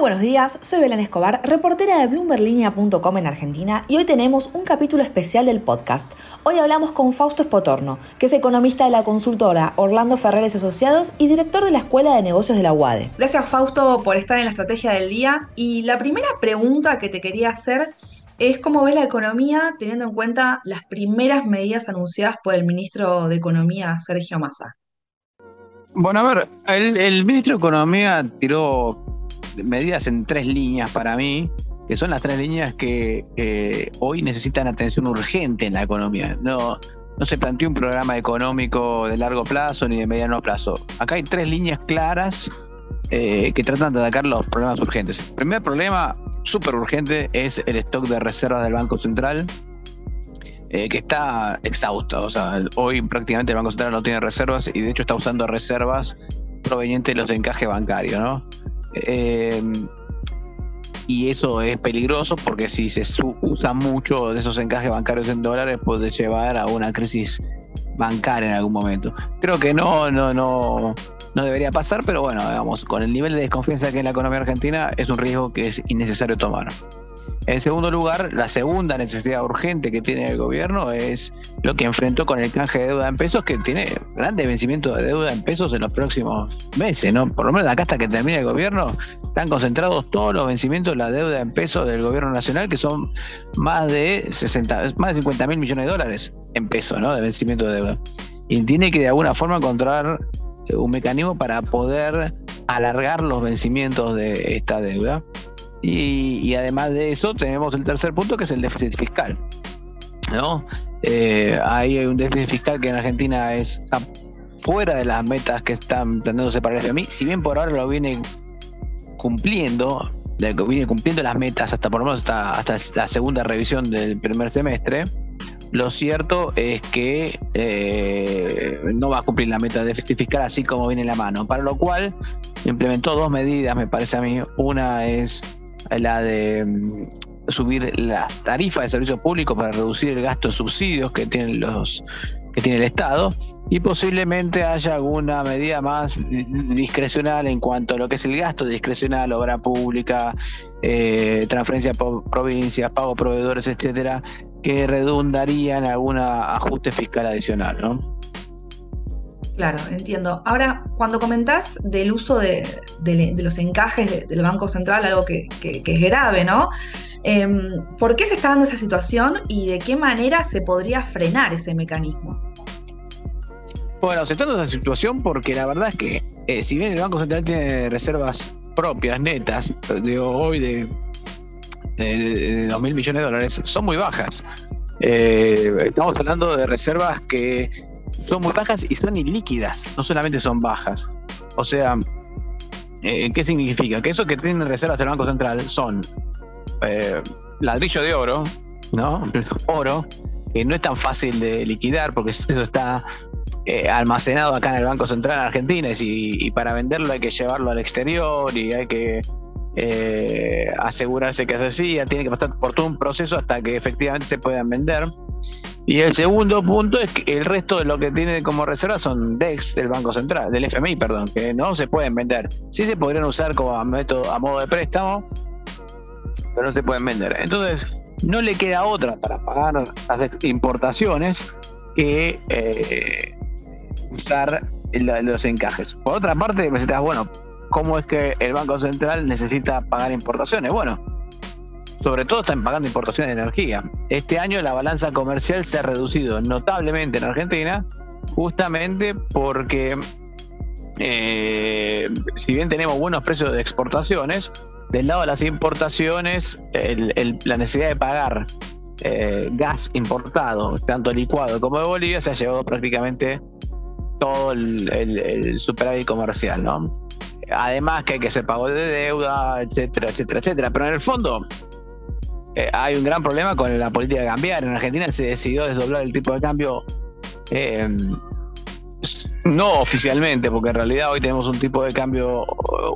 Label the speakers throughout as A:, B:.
A: buenos días, soy Belén Escobar, reportera de bloomberlinia.com en Argentina y hoy tenemos un capítulo especial del podcast. Hoy hablamos con Fausto Espotorno, que es economista de la consultora Orlando Ferreres Asociados y director de la Escuela de Negocios de la UADE. Gracias Fausto por estar en la estrategia del día y la primera pregunta que te quería hacer es cómo ves la economía teniendo en cuenta las primeras medidas anunciadas por el ministro de Economía Sergio Massa.
B: Bueno, a ver, el, el ministro de Economía tiró medidas en tres líneas para mí, que son las tres líneas que hoy necesitan atención urgente en la economía. No, no se planteó un programa económico de largo plazo ni de mediano plazo. Acá hay tres líneas claras eh, que tratan de atacar los problemas urgentes. El primer problema súper urgente es el stock de reservas del Banco Central, eh, que está exhausto. O sea, hoy prácticamente el Banco Central no tiene reservas y de hecho está usando reservas provenientes de los encajes bancarios, ¿no? Eh, y eso es peligroso porque si se usa mucho de esos encajes bancarios en dólares puede llevar a una crisis bancaria en algún momento. Creo que no, no, no, no debería pasar, pero bueno, digamos, con el nivel de desconfianza que hay en la economía argentina es un riesgo que es innecesario tomar. En segundo lugar, la segunda necesidad urgente que tiene el gobierno es lo que enfrentó con el canje de deuda en pesos, que tiene grandes vencimientos de deuda en pesos en los próximos meses, ¿no? Por lo menos acá hasta que termine el gobierno, están concentrados todos los vencimientos de la deuda en pesos del gobierno nacional, que son más de 60, más de 50 mil millones de dólares en pesos, ¿no? De vencimiento de deuda. Y tiene que de alguna forma encontrar un mecanismo para poder alargar los vencimientos de esta deuda. Y, además de eso, tenemos el tercer punto que es el déficit fiscal. ¿no? Eh, hay un déficit fiscal que en Argentina es, fuera de las metas que están planteándose para el FMI. Si bien por ahora lo viene cumpliendo, viene cumpliendo las metas hasta por lo menos hasta, hasta la segunda revisión del primer semestre, lo cierto es que eh, no va a cumplir la meta de déficit fiscal así como viene en la mano. Para lo cual implementó dos medidas, me parece a mí. Una es la de mm, subir las tarifas de servicios públicos para reducir el gasto de subsidios que tienen los que tiene el Estado y posiblemente haya alguna medida más discrecional en cuanto a lo que es el gasto discrecional, obra pública, eh, transferencia por provincias, pago proveedores, etcétera, que redundaría en algún ajuste fiscal adicional, ¿no?
A: Claro, entiendo. Ahora, cuando comentás del uso de, los encajes del Banco Central, algo que, es grave, ¿no? Em, ¿Por qué se está dando esa situación y de qué manera se podría frenar ese mecanismo?
B: Bueno, se está dando esa situación porque la verdad es que, eh, si bien el Banco Central tiene reservas propias, netas, de hoy de, de, 2 mil millones de dólares, son muy bajas. Eh, estamos hablando de reservas que son muy bajas y son ilíquidas, no solamente son bajas. O sea, eh, ¿qué significa? Que eso que tienen reservas del Banco Central son eh, ladrillo de oro, ¿no? Oro, que no es tan fácil de liquidar porque eso está eh, almacenado acá en el Banco Central en Argentina y, para venderlo hay que llevarlo al exterior y hay que asegurarse que es así, tiene que pasar por todo un proceso hasta que efectivamente se puedan vender. Y el segundo punto es que el resto de lo que tiene como reserva son DEX del Banco Central, del FMI, perdón, que no se pueden vender. Sí se podrían usar como método, a modo de préstamo, pero no se pueden vender. Entonces, no le queda otra para pagar las importaciones que eh, usar los encajes. Por otra parte, me preguntas, bueno, ¿cómo es que el Banco Central necesita pagar importaciones? Bueno, sobre todo están pagando importaciones de energía. Este año la balanza comercial se ha reducido notablemente en Argentina, justamente porque eh, si bien tenemos buenos precios de exportaciones, del lado de las importaciones, la necesidad de pagar eh, gas importado, tanto licuado como de Bolivia, se ha llevado prácticamente todo el, el superávit comercial, ¿no? Además que hay que hacer pago de deuda, etcétera, etcétera, etcétera. Pero en el fondo, eh, hay un gran problema con la política de cambiar. En Argentina se decidió desdoblar el tipo de cambio, eh, no oficialmente, porque en realidad hoy tenemos un tipo de cambio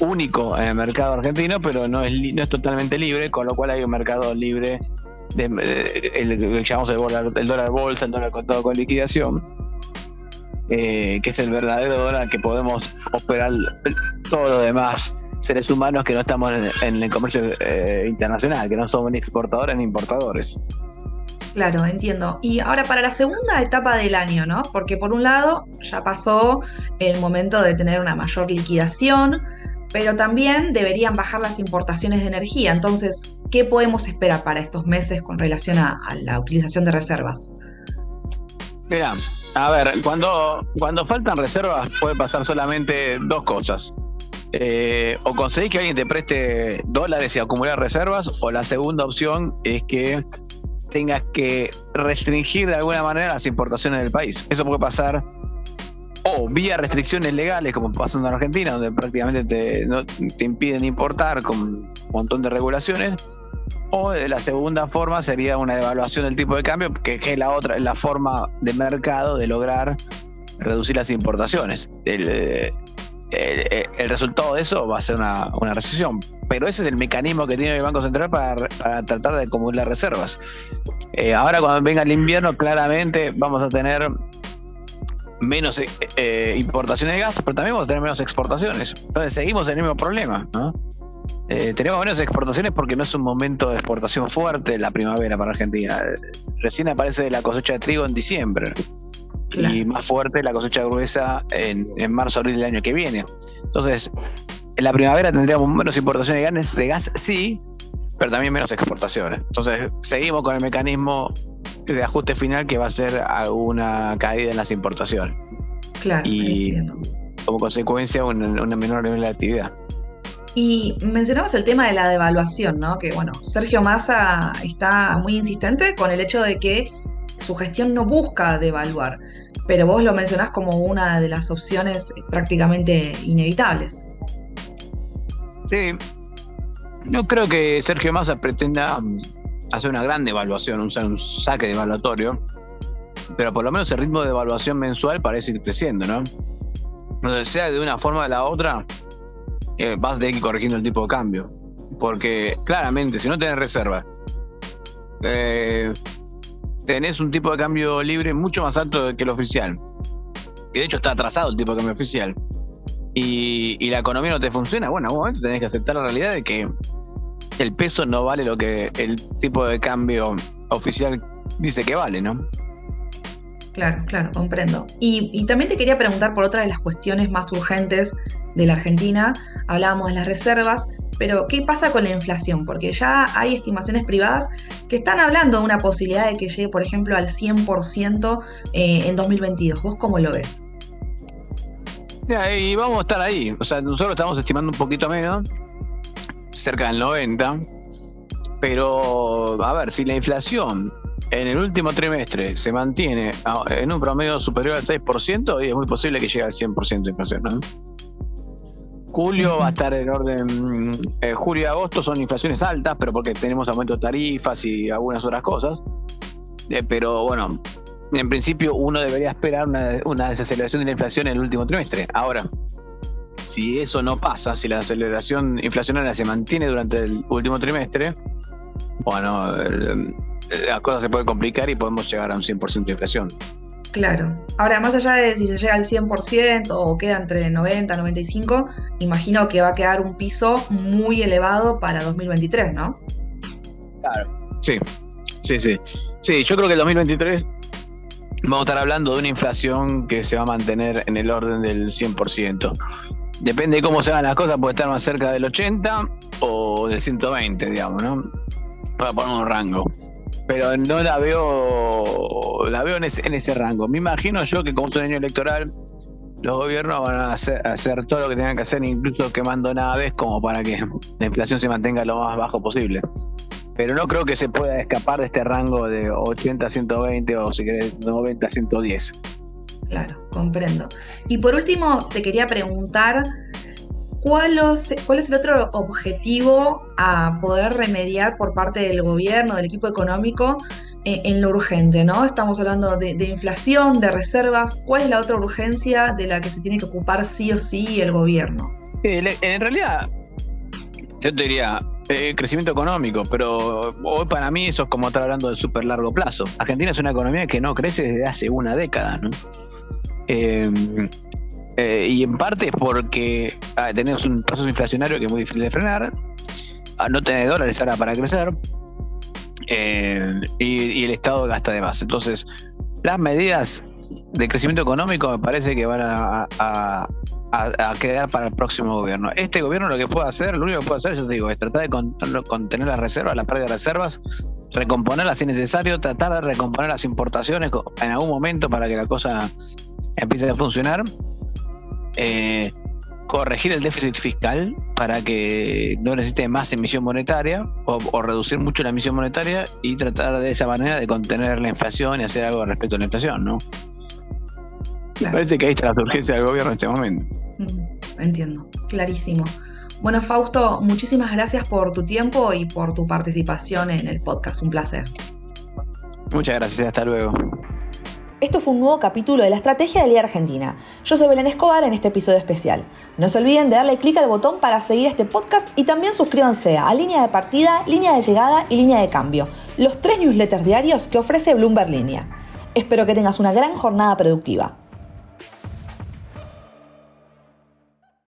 B: único en el mercado argentino, pero no es, no es totalmente libre, con lo cual hay un mercado libre de, el que llamamos el dólar, el dólar bolsa, el dólar contado con liquidación. Eh, que es el verdadero dólar que podemos operar todo lo demás seres humanos que no estamos en, el comercio eh, internacional, que no somos ni exportadores ni importadores.
A: Claro, entiendo. Y ahora para la segunda etapa del año, ¿no? Porque por un lado ya pasó el momento de tener una mayor liquidación, pero también deberían bajar las importaciones de energía. Entonces, ¿qué podemos esperar para estos meses con relación a, la utilización de reservas?
B: Mira, a ver, cuando, cuando faltan reservas puede pasar solamente dos cosas. Eh, o conseguir que alguien te preste dólares y acumular reservas, o la segunda opción es que tengas que restringir de alguna manera las importaciones del país. Eso puede pasar o vía restricciones legales, como pasa en Argentina, donde prácticamente te, te impiden importar con un montón de regulaciones, o la segunda forma sería una devaluación del tipo de cambio, que, es la otra, la forma de mercado de lograr reducir las importaciones. Resultado de eso va a ser una, recesión. Pero ese es el mecanismo que tiene el Banco Central para, tratar de acumular reservas. Eh, ahora cuando venga el invierno, claramente vamos a tener menos eh, importaciones de gas, pero también vamos a tener menos exportaciones. Entonces seguimos en el mismo problema, ¿no? Eh, tenemos menos exportaciones porque no es un momento de exportación fuerte la primavera para Argentina. Recién aparece la cosecha de trigo en diciembre. Y más fuerte la cosecha gruesa en, en marzo, abril del año que viene. Entonces, en la primavera tendríamos menos importaciones de gas, de gas sí, pero también menos exportaciones. Entonces, seguimos con el mecanismo de ajuste final que va a ser alguna caída en las importaciones.
A: Claro.
B: Y como consecuencia, una, una menor nivel de actividad.
A: Y mencionabas el tema de la devaluación, ¿no? Que bueno, Sergio Massa está muy insistente con el hecho de que su gestión no busca devaluar, pero vos lo mencionás como una de las opciones prácticamente inevitables.
B: Sí, no creo que Sergio Massa pretenda hacer una gran devaluación, un, un saque devaluatorio, pero por lo menos el ritmo de devaluación mensual parece ir creciendo, ¿no? O sea, de una forma o de la otra, eh, vas que ir corrigiendo el tipo de cambio. Porque claramente, si no tenés reserva, eh, tenés un tipo de cambio libre mucho más alto que el oficial. Que de hecho está atrasado el tipo de cambio oficial. Y, y la economía no te funciona, bueno, en algún momento tenés que aceptar la realidad de que el peso no vale lo que el tipo de cambio oficial dice que vale, ¿no?
A: Claro, claro, comprendo. Y, también te quería preguntar por otra de las cuestiones más urgentes de la Argentina. Hablábamos de las reservas, pero ¿qué pasa con la inflación? Porque ya hay estimaciones privadas que están hablando de una posibilidad de que llegue, por ejemplo, al 100% eh, en 2022. ¿Vos cómo lo ves?
B: y vamos a estar ahí. O sea, nosotros estamos estimando un poquito menos cerca del 90. Pero, a ver, si la inflación en el último trimestre se mantiene en un promedio superior al 6%, y es muy posible que llegue al 100% de inflación. ¿no? Julio va a estar en orden. Eh, julio y agosto son inflaciones altas, pero porque tenemos aumento de tarifas y algunas otras cosas. Eh, pero bueno, en principio uno debería esperar una, una desaceleración de la inflación en el último trimestre. Ahora, si eso no pasa, si la aceleración inflacionaria se mantiene durante el último trimestre, bueno, la cosa se puede complicar y podemos llegar a un 100% de inflación.
A: Claro. Ahora, más allá de si se llega al 100% o queda entre 90 y 95, imagino que va a quedar un piso muy elevado para 2023, ¿no?
B: Claro. Sí, sí, sí. Sí, yo creo que el 2023 vamos a estar hablando de una inflación que se va a mantener en el orden del 100% depende de cómo se van las cosas, puede estar más cerca del 80 o del 120, digamos, ¿no? Para poner un rango. Pero no la veo, la veo en ese, rango. Me imagino yo que como es un año electoral, los gobiernos van a hacer, todo lo que tengan que hacer, incluso quemando naves, como para que la inflación se mantenga lo más bajo posible. Pero no creo que se pueda escapar de este rango de 80 a 120 o si querés 90 a 110.
A: Claro, comprendo. Y por último, te quería preguntar, ¿cuál, es el otro objetivo a poder remediar por parte del gobierno, del equipo económico, eh, en lo urgente? ¿no? Estamos hablando de, inflación, de reservas. ¿Cuál es la otra urgencia de la que se tiene que ocupar sí o sí el gobierno?
B: En realidad, yo te diría, eh, crecimiento económico, pero hoy para mí eso es como estar hablando de súper largo plazo. Argentina es una economía que no crece desde hace una década, ¿no? Eh, Eh, y en parte porque ah, tenemos un proceso inflacionario que es muy difícil de frenar, ah, no tener dólares ahora para crecer, eh, y, el Estado gasta de más. Entonces, las medidas de crecimiento económico me parece que van a, quedar para el próximo gobierno. Este gobierno lo que puede hacer, lo único que puede hacer, yo te digo, es tratar de contener las reservas, la pérdida de reservas, recomponerlas si necesario, tratar de recomponer las importaciones en algún momento para que la cosa empiece a funcionar. Eh, corregir el déficit fiscal para que no necesite más emisión monetaria o, reducir mucho la emisión monetaria y tratar de esa manera de contener la inflación y hacer algo respecto a la inflación, ¿no? Parece que ahí está la urgencia del gobierno en este momento.
A: Mm, entiendo, clarísimo. Bueno, Fausto, muchísimas gracias por tu tiempo y por tu participación en el podcast. Un placer.
B: Muchas gracias, hasta luego.
A: Esto fue un nuevo capítulo de la Estrategia del Día Argentina. Yo soy Belén Escobar en este episodio especial. No se olviden de darle clic al botón para seguir este podcast y también suscríbanse a Línea de Partida, Línea de Llegada y Línea de Cambio, los tres newsletters diarios que ofrece Bloomberg Línea. Espero que tengas una gran jornada productiva.